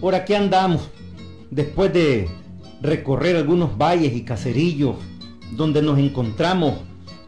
Por aquí andamos, después de recorrer algunos valles y caserillos donde nos encontramos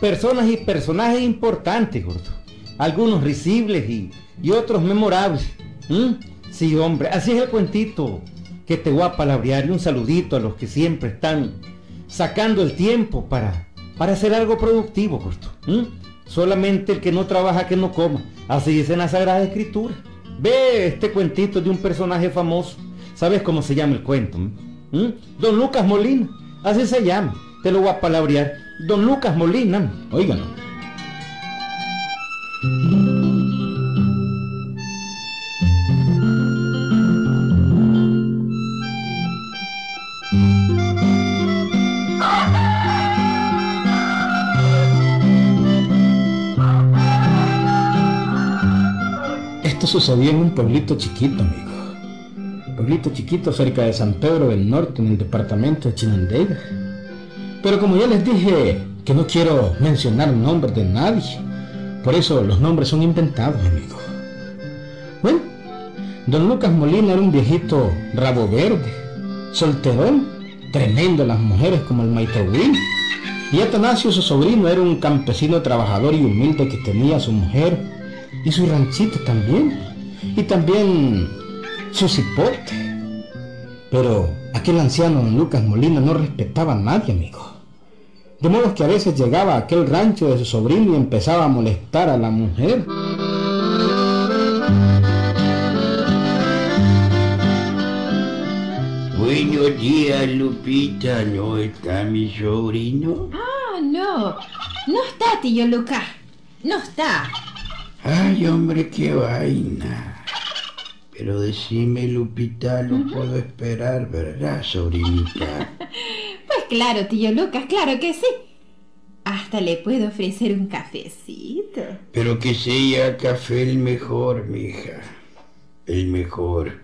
personas y personajes importantes, gordo. Algunos risibles y, y otros memorables. ¿Mm? Sí, hombre, así es el cuentito que te voy a palabrear y un saludito a los que siempre están sacando el tiempo para, para hacer algo productivo, gordo. Solamente el que no trabaja que no coma. Así dice en la Sagrada Escritura. Ve este cuentito de un personaje famoso. ¿Sabes cómo se llama el cuento? ¿Mm? Don Lucas Molina. Así se llama. Te lo voy a palabrear. Don Lucas Molina. Óigalo. Sucedió en un pueblito chiquito, amigo. Pueblito chiquito cerca de San Pedro del Norte, en el departamento de Chinandega. Pero como ya les dije que no quiero mencionar nombres de nadie, por eso los nombres son inventados, amigo. Bueno, don Lucas Molina era un viejito rabo verde, solterón, tremendo las mujeres como el Maitawin. Y Atanasio, su sobrino, era un campesino trabajador y humilde que tenía a su mujer y su ranchito también. Y también su cipote. Pero aquel anciano don Lucas Molina no respetaba a nadie, amigo. De modo que a veces llegaba a aquel rancho de su sobrino y empezaba a molestar a la mujer. Buenos días, Lupita. ¿No está mi sobrino? Ah, no. No está, tío Lucas. No está. Ay, hombre, qué vaina. Pero decime, Lupita, lo puedo esperar, ¿verdad, sobrinita? Pues claro, tío Lucas, claro que sí. Hasta le puedo ofrecer un cafecito. Pero que sea café el mejor, mija. El mejor.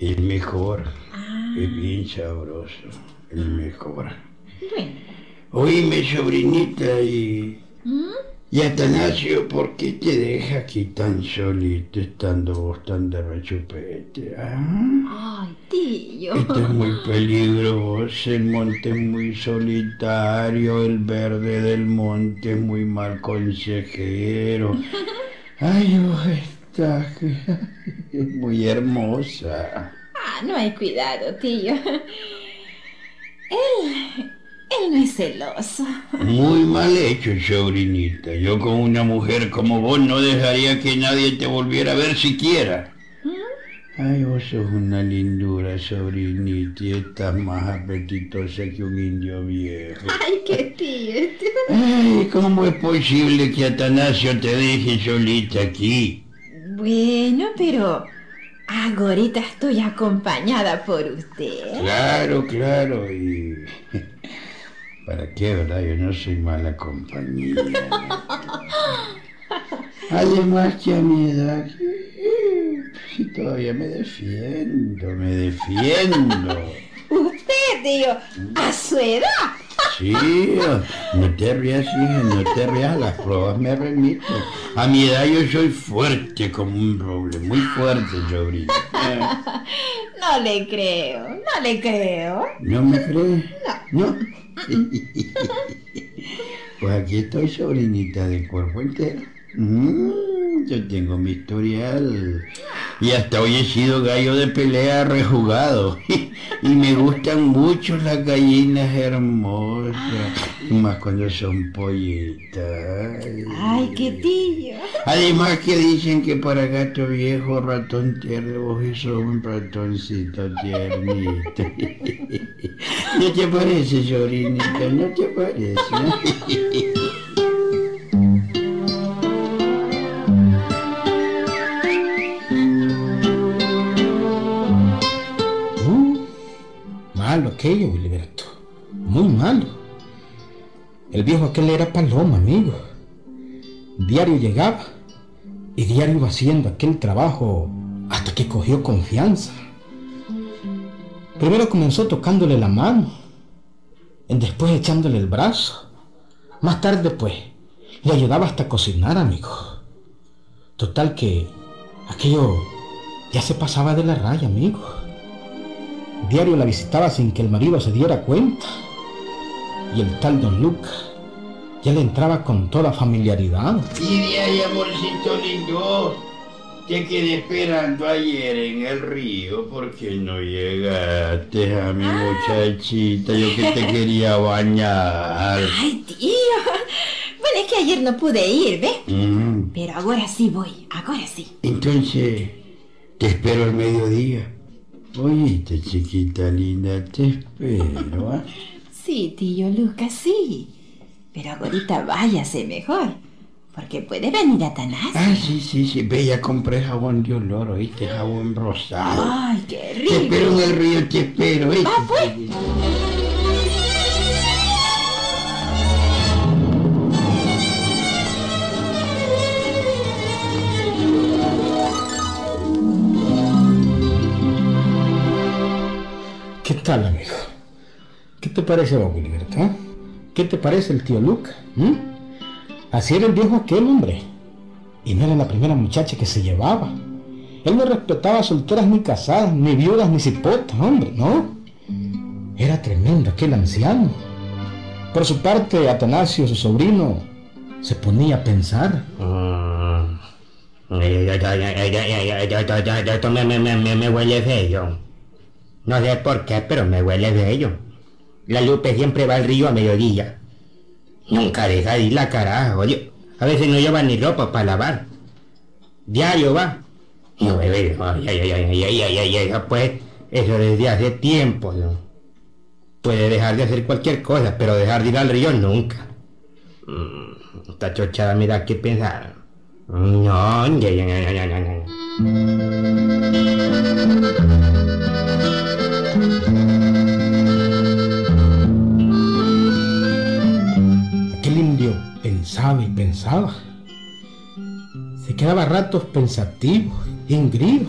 El mejor. Es bien sabroso. El mejor. Bueno. Oíme, sobrinita, y... ¿Mm? Y Atanasio, ¿por qué te deja aquí tan solito estando vos tan de rechupete? ah? Ay, tío. Esto es muy peligroso, el monte es muy solitario, el verde del monte es muy mal consejero. Ay, vos estás es muy hermosa. Ah, no hay cuidado, tío. Él. Él no es celoso. Muy mal hecho, sobrinita. Yo con una mujer como vos no dejaría que nadie te volviera a ver siquiera. Ay, vos sos una lindura, sobrinita, y estás más apetitosa que un indio viejo. Ay, qué tío. Ay, ¿cómo es posible que Atanasio te deje solita aquí? Bueno, pero ahorita estoy acompañada por usted. Claro, claro, y... ¿Para qué, verdad? Yo no soy mala compañía. Además que a mi edad, todavía me defiendo, me defiendo. Usted, tío, a su edad. Sí, no te rías, hija, no te rías, las pruebas me remiten. A mi edad yo soy fuerte como un roble, muy fuerte, sobrino. No le creo, no le creo. ¿No me crees? No. Pues aquí estoy, sobrinita de cuerpo entero. Mm, yo tengo mi historial. Y hasta hoy he sido gallo de pelea rejugado. Y me gustan mucho las gallinas hermosas. Más cuando son pollitas. Ay, qué tío. Además que dicen que para gato viejo, ratón tierno, vos sos un ratoncito tiernito. ¿No te parece, sobrinita? ¿No te parece? malo aquello, Wiliberto. Muy malo. El viejo aquel era paloma, amigo. Diario llegaba y diario iba haciendo aquel trabajo hasta que cogió confianza. Primero comenzó tocándole la mano, después echándole el brazo. Más tarde, pues, le ayudaba hasta a cocinar, amigo. Total que aquello ya se pasaba de la raya, amigo. Diario la visitaba sin que el marido se diera cuenta. Y el tal don Luca ya le entraba con toda familiaridad. Y de ahí, amorcito lindo, te quedé esperando ayer en el río porque no llegaste a mi muchachita, yo que te quería bañar. Ay, tío. Bueno, es que ayer no pude ir, ¿ves? Mm, Pero ahora sí voy, ahora sí. Entonces, te espero al mediodía. Oíste, chiquita linda, te espero. ¿ah? Sí, tío Lucas, sí. Pero ahorita váyase mejor. Porque puede venir Atanasio. Ah, sí, sí, sí. Ve, ya compré jabón de olor, ¿oíste? Jabón rosado. Ay, qué Te espero en rico. el río, te espero, ¿oíste? Va, pues. Tal, amigo? ¿Qué te parece, eh? ¿Qué te parece el tío Luca? ¿Mm? Así era el viejo aquel hombre. Y no era la primera muchacha que se llevaba. Él no respetaba solteras ni casadas, ni viudas ni cipotas, hombre, ¿no? Era tremendo aquel anciano. Por su parte, Atanasio, su sobrino, se ponía a pensar. Esto me, me, me, me huele bello. No sé por qué, pero me huele de ello. La Lupe siempre va al río a mediodía. Nunca deja de ir la caraja, oye. A veces no lleva ni ropa para lavar. Diario va. No, bebé, ay, ay, ay, ay, ay, ay, ay, pues eso desde hace tiempo. Puede dejar de hacer cualquier cosa, pero dejar de ir al río nunca. Esta chochada me da que pensar. No, ya, ya, ya, ya, ya, ya. Pensaba y pensaba. Se quedaba ratos pensativo, ingrido.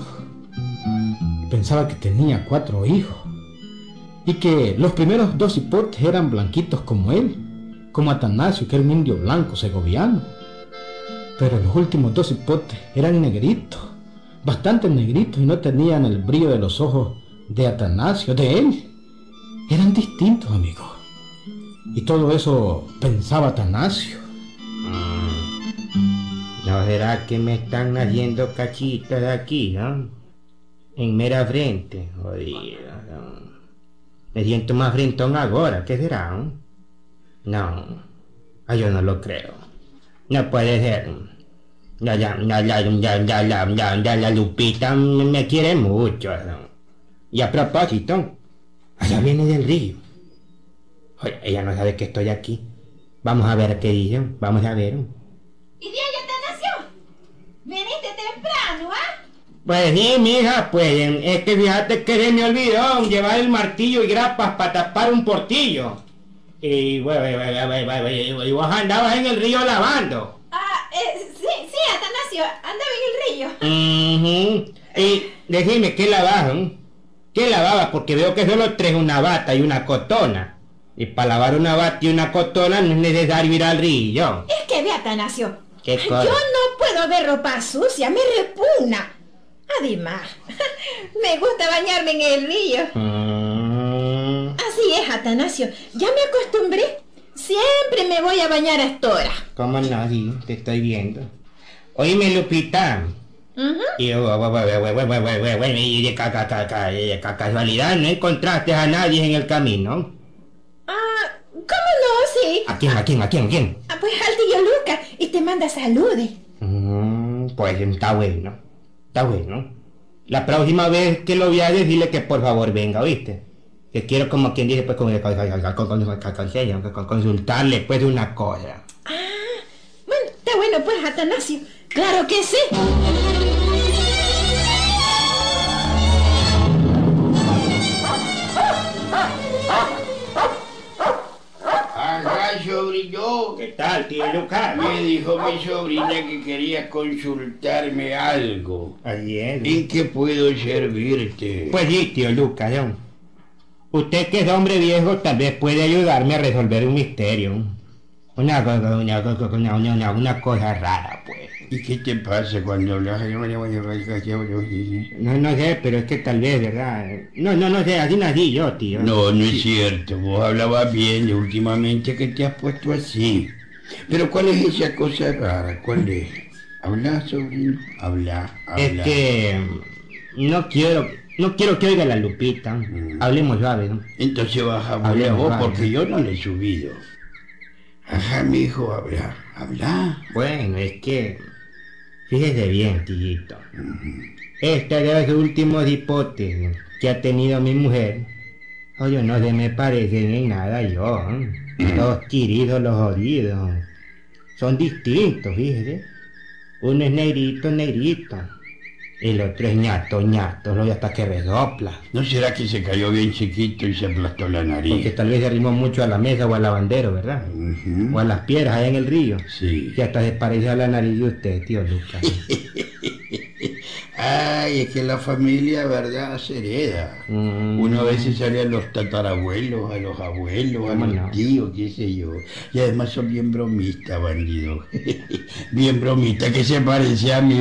Pensaba que tenía cuatro hijos y que los primeros dos hipotes eran blanquitos como él, como Atanasio, que era un indio blanco segoviano. Pero los últimos dos hipotes eran negritos, bastante negritos y no tenían el brillo de los ojos de Atanasio, de él. Eran distintos, amigos. Y todo eso pensaba Atanasio. ¿No será que me están haciendo cachitas aquí, no? En mera frente, jodido. Me siento más frentón ahora, ¿qué será? no? No, ah, yo no lo creo. No puede ser. Ya, ya, ya, ya, ya, ya, ya, la Lupita me, quiere mucho. Y a propósito, allá viene del río. Oye, ella no sabe que estoy aquí. Vamos a ver qué dice. Vamos a ver. ¿Y de ahí, Atanasio? Veniste temprano, ¿ah? Pues sí, mija, pues es que fíjate que se me olvidó llevar el martillo y grapas para tapar un portillo. Y bueno, y vos andabas en el río lavando. Ah, eh, sí, sí, Atanasio, andaba en el río. Ujú. Y decime, ¿qué lavabas? eh? ¿Qué lavabas? Porque veo que solo traes una bata y una cotona. Y para lavar una bata y una cotona no es necesario ir al río. Es que ve, Atanasio. ¿Qué Yo cosa? no puedo ver ropa sucia, me repugna. Además, me gusta bañarme en el río. Ah. Así es, Atanasio. Ya me acostumbré. Siempre me voy a bañar a esta hora. Como nadie, te estoy viendo. Oíme, Lupita. Y de casualidad no encontraste a nadie en el camino. Ah, ¿cómo no? Sí. ¿A quién? ¿A quién? ¿A quién? ¿A quién? Ah, pues al tío Lucas y te manda saludes. Mm, pues está bueno está bueno. La próxima vez que lo veas, dile que por favor venga, ¿oíste? Que quiero como quien dice, pues con, con, con- con- con- con- con- con- consultarle pues una cosa. Ah, bueno, está bueno pues, Atanasio. Claro que sí. ¿Qué tal, tío Lucas? Me dijo mi sobrina que quería consultarme algo. Es. ¿En qué puedo servirte? Pues sí, tío Lucas, ¿no? Usted que es hombre viejo tal vez puede ayudarme a resolver un misterio. Una, una- una cosa rara, pues. ¿Y qué te pasa cuando hablas? No, no sé, pero es que tal vez, ¿verdad? No, no, no sé, así nací yo, tío. No, no es cierto. Vos hablabas bien últimamente que te has puesto así. Pero ¿cuál es esa cosa rara? ¿Cuál es? Habla, sobrino. Habla, habla. Es que mm, no quiero, no quiero que oiga la Lupita. Mm. Hablemos suave, ¿no? Entonces vas a hablar vos porque yo no le he subido. Ajá, mi hijo, habla, habla. Bueno, es que fíjese bien, tillito. Este de los últimos hipotes que ha tenido mi mujer, oye, no se me parecen en nada yo. Los tiridos, los oídos, son distintos, fíjese. Uno es negrito, negrito. El otro es ñato, ñato, lo hasta que resopla. ¿No será que se cayó bien chiquito y se aplastó la nariz? Porque tal vez se arrimó mucho a la mesa o al lavandero, ¿verdad? O a las piedras allá en el río. Sí. Que hasta se parece a la nariz de usted, tío Lucas. Ay, es que la familia, ¿verdad? Se hereda. Mm. Uno a veces sale a los tatarabuelos, a los abuelos, a ¿Cómo los no? tíos, qué sé yo. Y además son bien bromistas, bandido. bien bromistas, que se parece a mí.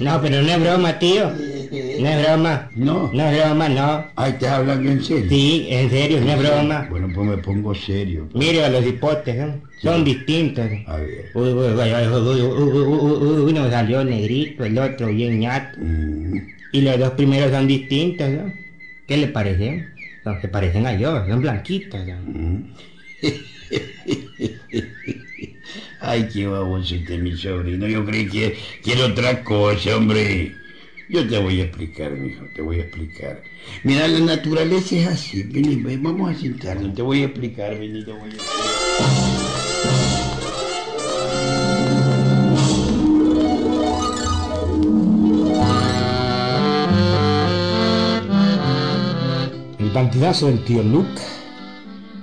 No, pero no es broma, tío. No es broma. No. No es broma, no. Ay, ¿estás hablando en serio? Sí, en serio, no es broma. Bueno, pues me pongo serio. pues. Mire a los hipotes, ¿eh? Son distintos. A ver. Uy, uy, uy, Uno salió negrito, el otro bien ñato. Mm, Y los dos primeros son distintos, ¿no? ¿Qué le parece? Son que parecen a yo, son blanquitos. ¿no? mm. Ay, qué baboso este mi sobrino. Yo creí que, que era otra cosa, hombre. Yo te voy a explicar, mijo, te voy a explicar. Mira, la naturaleza es así. Vení, ven, vamos a sentarnos. Te voy a explicar, vení, te voy a explicar. Bandidazo del tío Luke,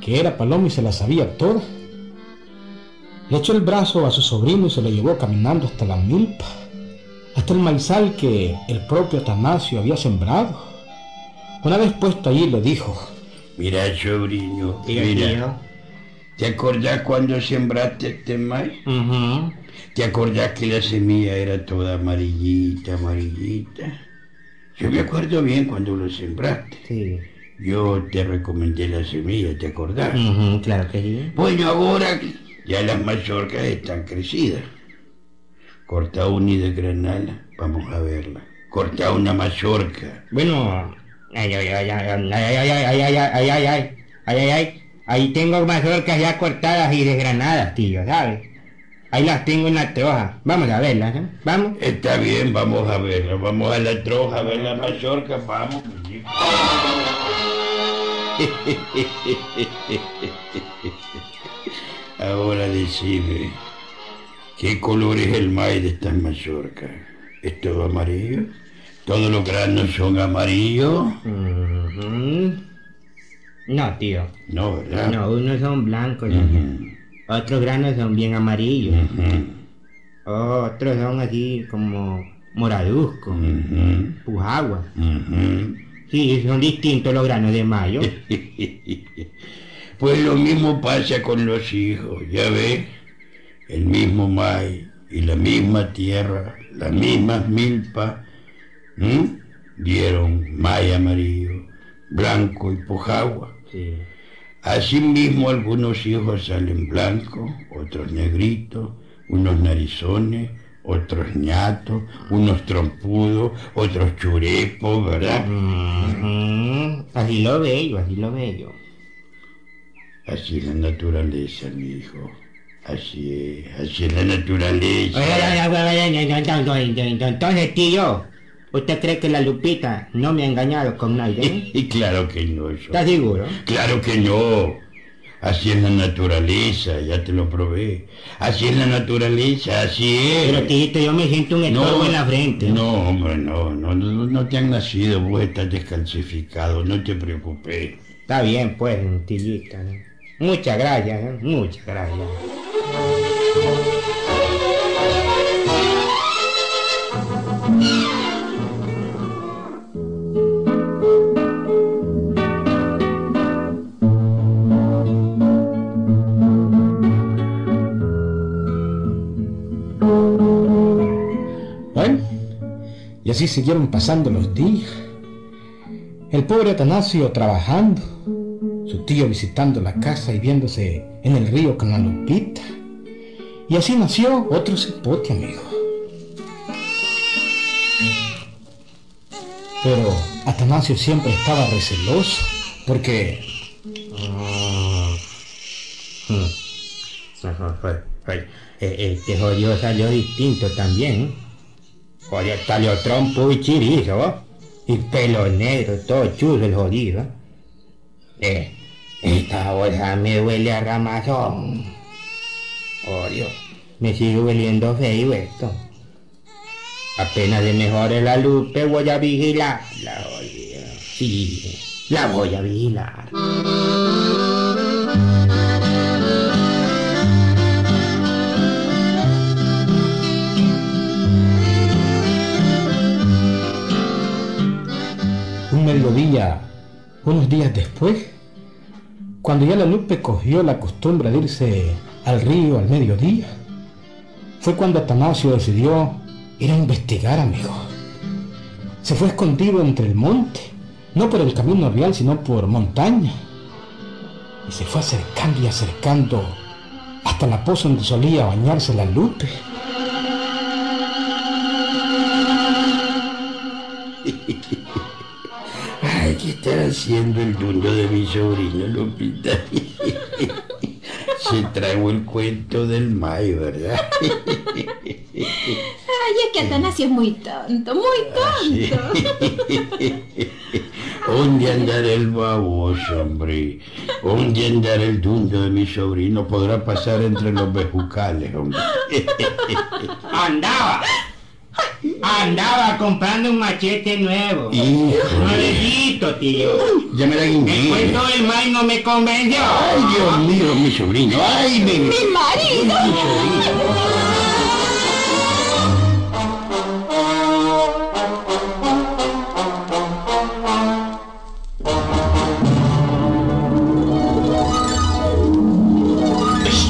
que era palomo y se la sabía toda, le echó el brazo a su sobrino y se lo llevó caminando hasta la milpa, hasta el maizal que el propio Atanasio había sembrado. Una vez puesto allí le dijo, Mira, sobrino, mira. tío. ¿Te acordás cuando sembraste este maíz? ¿Te acordás que la semilla era toda amarillita, amarillita? Yo me acuerdo bien cuando lo sembraste. Sí. Yo te recomendé la semilla, ¿te acordás? Claro que sí. Bueno, ahora ya las mazorcas están crecidas. Corta una y de granada, vamos a verla. Corta una mazorca. Bueno, ay, ay, ay, ay, ay, ay, ay, ay, ay, ay, ay, ay, ay, ay, ay, ahí tengo mazorcas ya cortadas y desgranadas, tío, ¿sabes? Ahí las tengo en la troja. Vamos a verlas, ¿eh? Vamos. Está bien, vamos a verla. Vamos a la troja a ver la mazorca, vamos. Ahora decime, ¿qué color es el maíz de estas mazorcas? ¿Es todo amarillo? ¿Todos los granos son amarillos? No, tío. No, ¿verdad? No, unos son blancos, otros granos son bien amarillos, otros son así como moraduzcos, ujú, pujagua. ujú. Sí, son distintos los granos de mayo. Pues lo mismo pasa con los hijos, ya ves, el mismo maíz y la misma tierra, las mismas milpas, dieron maíz amarillo, blanco y pujagua. Sí. Asimismo algunos hijos salen blancos, otros negritos, unos narizones, otros ñatos, unos trompudos, otros churepos, ¿verdad? Así lo veo, así lo veo. Así es la naturaleza, mi hijo. Así es, así es la naturaleza. Entonces, tío, ¿usted cree que la Lupita no me ha engañado con nadie? Y claro que no, eso. ¿Está seguro? Claro que no. Así es la naturaleza, ya te lo probé. Así es la naturaleza, así es. Pero, tito, yo me siento un estorbo en la frente. No, hombre, no, no, no, no te han nacido, vos estás descalcificado, no te preocupes. Está bien, pues, tillita. Muchas gracias, ¿eh? muchas gracias. Así siguieron pasando los días. El pobre Atanasio trabajando, su tío visitando la casa y viéndose en el río con la Lupita. Y así nació otro cipote, amigo. Pero Atanasio siempre estaba receloso, porque... Este jodido salió distinto también. Jodido salió trompo y chirizo, y pelo negro, todo chulo el jodido. Eh, esta bolsa me huele a ramazón. Oh Dios, me sigue hueliendo feo esto. Apenas de mejore la lupe voy a vigilarla, oye. Sí, la voy a vigilar. Mediodía, unos días después, cuando ya la Lupe cogió la costumbre de irse al río al mediodía, fue cuando Atanasio decidió ir a investigar, amigo. Se fue escondido entre el monte, no por el camino real, sino por montaña. Y se fue acercando y acercando hasta la poza donde solía bañarse la Lupe. Ay, ¿qué estará haciendo el dundo de mi sobrino Lupita? Se trajo el cuento del mayo, ¿verdad? Ay, es que Atanasio es muy tonto, muy tonto. ¿Dónde andará el baboso, hombre? ¿Dónde andará el dundo de mi sobrino? Podrá pasar entre los bejucales, hombre. Andaba. Andaba comprando un machete nuevo. Nuevecito, tío. Ya me la El guiné. cuento del May no me convenció. Ay, Dios mío, mi sobrino. Ay, mi... ¡Mi marido! Mi sobrino.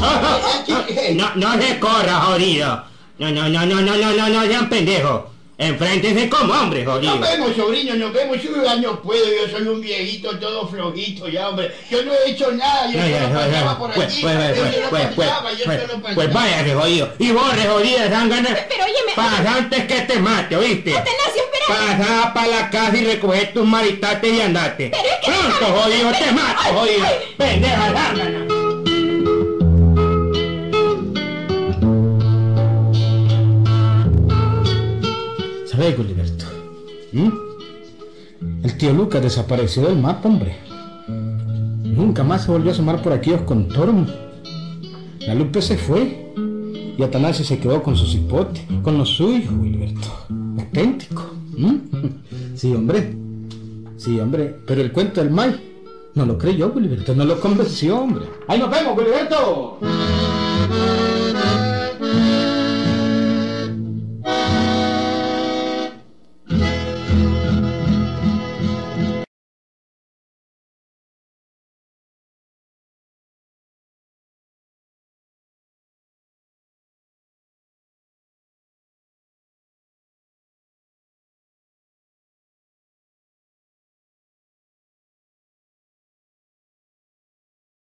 No, no se corra, jodido. No, no, no, no, no, no, no, no sean pendejos. Enfréntense como hombre, jodido. Nos vemos, sobrino, nos vemos. Yo ya no puedo, yo soy un viejito todo flojito ya, hombre. Yo no he hecho nada, yo ya, solo por Pues, aquí. pues, yo pues, pues, pues, pasaba, yo pues, solo pasaba. pues váyase, jodido. Y borre, jodida, zángana. Pero óyeme- Pasa antes que te mate, ¿oíste? Atanasio, espera. Pasa para la casa y recoge tus maritates y andate. Pero es que Pronto, jodido, te mato, jodido. Pendeja, zángana. ¿Mm? El tío Lucas desapareció del mapa, hombre. Nunca más se volvió a asomar por aquellos contornos. La Lupe se fue y Atanasio se quedó con su cipote, con lo suyo, Gilberto. Auténtico. ¿Mm? Sí, hombre. Sí, hombre. Pero el cuento del May no lo creyó, Gilberto. No lo convenció, hombre. ¡Ahí nos vemos, Gilberto!